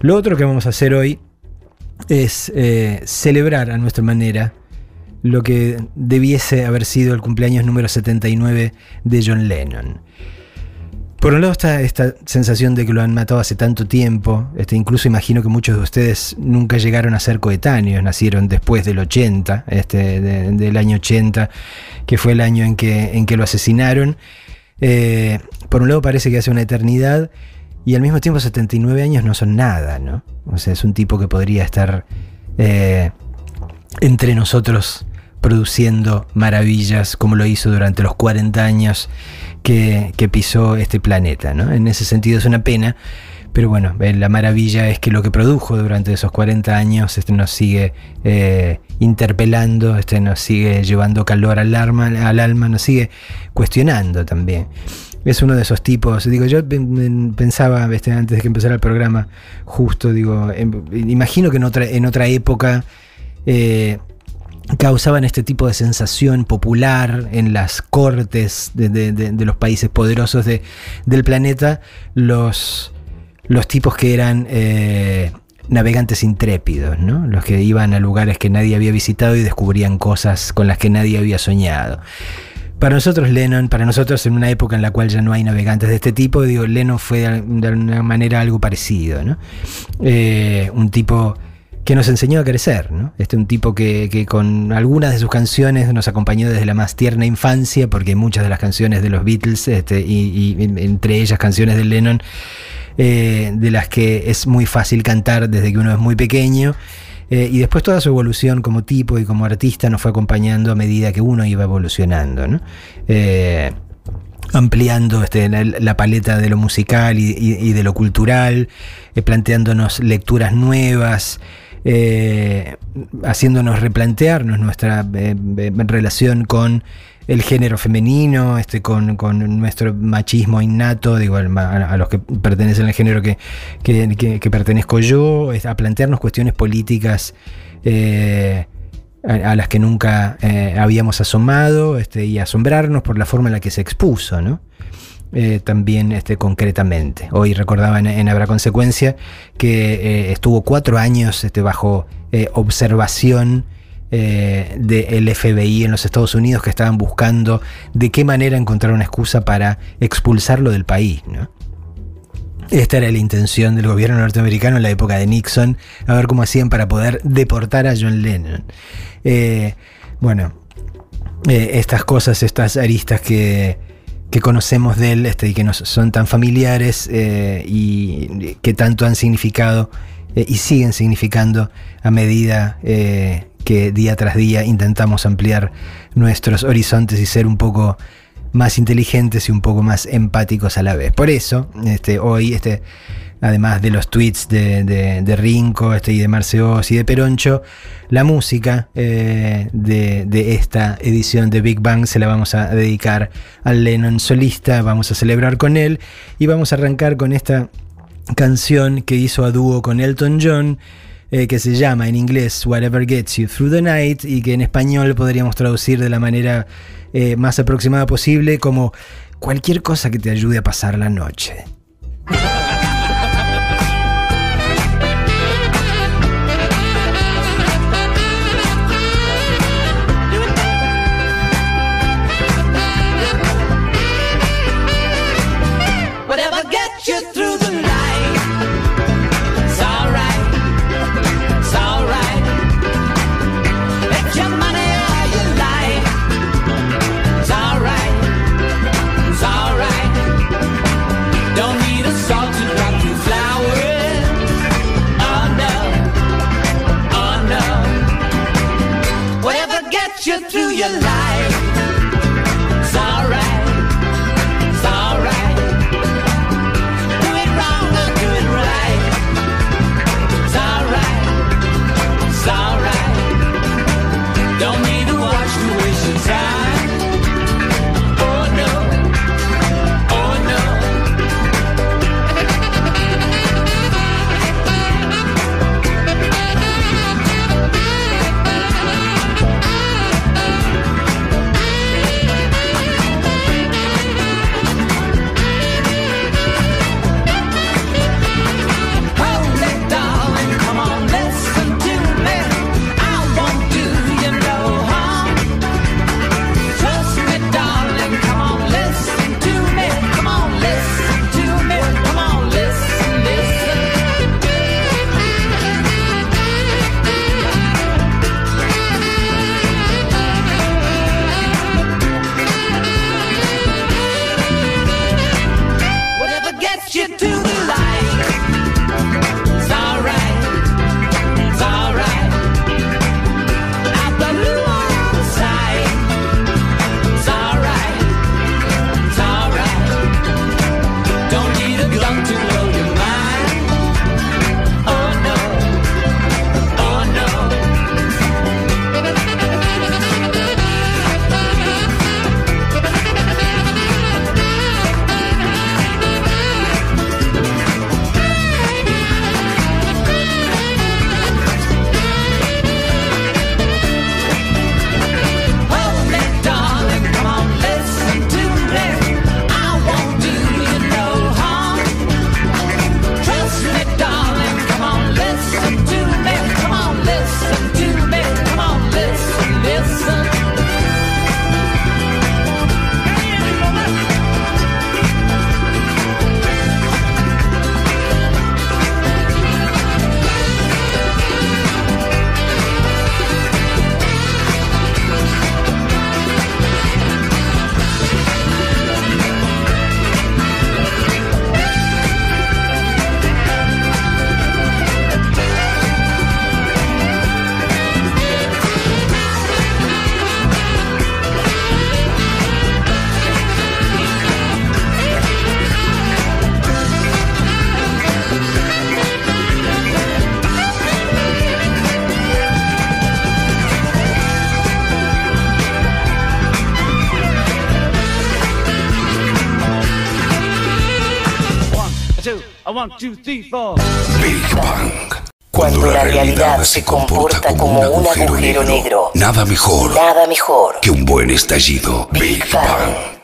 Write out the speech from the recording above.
Lo otro que vamos a hacer hoy es eh, celebrar a nuestra manera lo que debiese haber sido el cumpleaños número 79 de John Lennon. Por un lado está esta sensación de que lo han matado hace tanto tiempo, este, incluso imagino que muchos de ustedes nunca llegaron a ser coetáneos, nacieron después del 80, este, del año 80, que fue el año en que, en que lo asesinaron. Eh, por un lado parece que hace una eternidad y al mismo tiempo 79 años no son nada, ¿no? O sea, es un tipo que podría estar eh, entre nosotros produciendo maravillas como lo hizo durante los 40 años que, pisó este planeta. ¿no? En ese sentido es una pena, pero bueno, eh, la maravilla es que lo que produjo durante esos 40 años este, nos sigue eh, interpelando, este, nos sigue llevando calor al alma, al alma, nos sigue cuestionando también. Es uno de esos tipos, digo, yo pensaba este, antes de que empezara el programa, justo, digo, em, imagino que en otra, en otra época eh, causaban este tipo de sensación popular en las cortes de, los países poderosos del planeta, los, los tipos que eran eh, navegantes intrépidos, ¿no? los que iban a lugares que nadie había visitado y descubrían cosas con las que nadie había soñado. Para nosotros Lennon, para nosotros en una época en la cual ya no hay navegantes de este tipo, digo, Lennon fue de alguna manera algo parecido, ¿no? Eh, un tipo que nos enseñó a crecer, ¿no? Este un tipo que, con algunas de sus canciones nos acompañó desde la más tierna infancia, porque muchas de las canciones de los Beatles, este, y, entre ellas canciones de Lennon, eh, de las que es muy fácil cantar desde que uno es muy pequeño. Eh, y después toda su evolución como tipo y como artista nos fue acompañando a medida que uno iba evolucionando. Eh, ampliando este, la, paleta de lo musical y, de lo cultural, planteándonos lecturas nuevas, eh, haciéndonos replantearnos nuestra eh, eh, relación con el género femenino, este, con, nuestro machismo innato, digo, a, los que pertenecen al género que, que, pertenezco yo, a plantearnos cuestiones políticas a, las que nunca habíamos asomado este, y asombrarnos por la forma en la que se expuso, ¿no? Eh, también este, concretamente. Hoy recordaba en, Habrá Consecuencia que eh, estuvo cuatro años este, bajo eh, observación del FBI en los Estados Unidos que estaban buscando de qué manera encontrar una excusa para expulsarlo del país. Esta era la intención del gobierno norteamericano en la época de Nixon, a ver cómo hacían para poder deportar a John Lennon. bueno, estas cosas, estas aristas que, que conocemos de él este, y que nos son tan familiares eh, y que tanto han significado eh, y siguen significando a medida eh, que día tras día intentamos ampliar nuestros horizontes y ser un poco más inteligentes y un poco más empáticos a la vez. Por eso, este, hoy este, además de los tweets de, de, Rinco este, y de Marceos y de Peroncho, la música eh, de, esta edición de Big Bang se la vamos a dedicar al Lennon solista, vamos a celebrar con él y vamos a arrancar con esta canción que hizo a dúo con Elton John. Eh, que se llama en inglés Whatever Gets You Through the Night y que en español podríamos traducir de la manera eh, más aproximada posible como cualquier cosa que te ayude a pasar la noche. alive Big Bang. Cuando, la realidad se comporta como, un agujero, negro, nada mejor, nada mejor que un buen estallido. Big, Bang.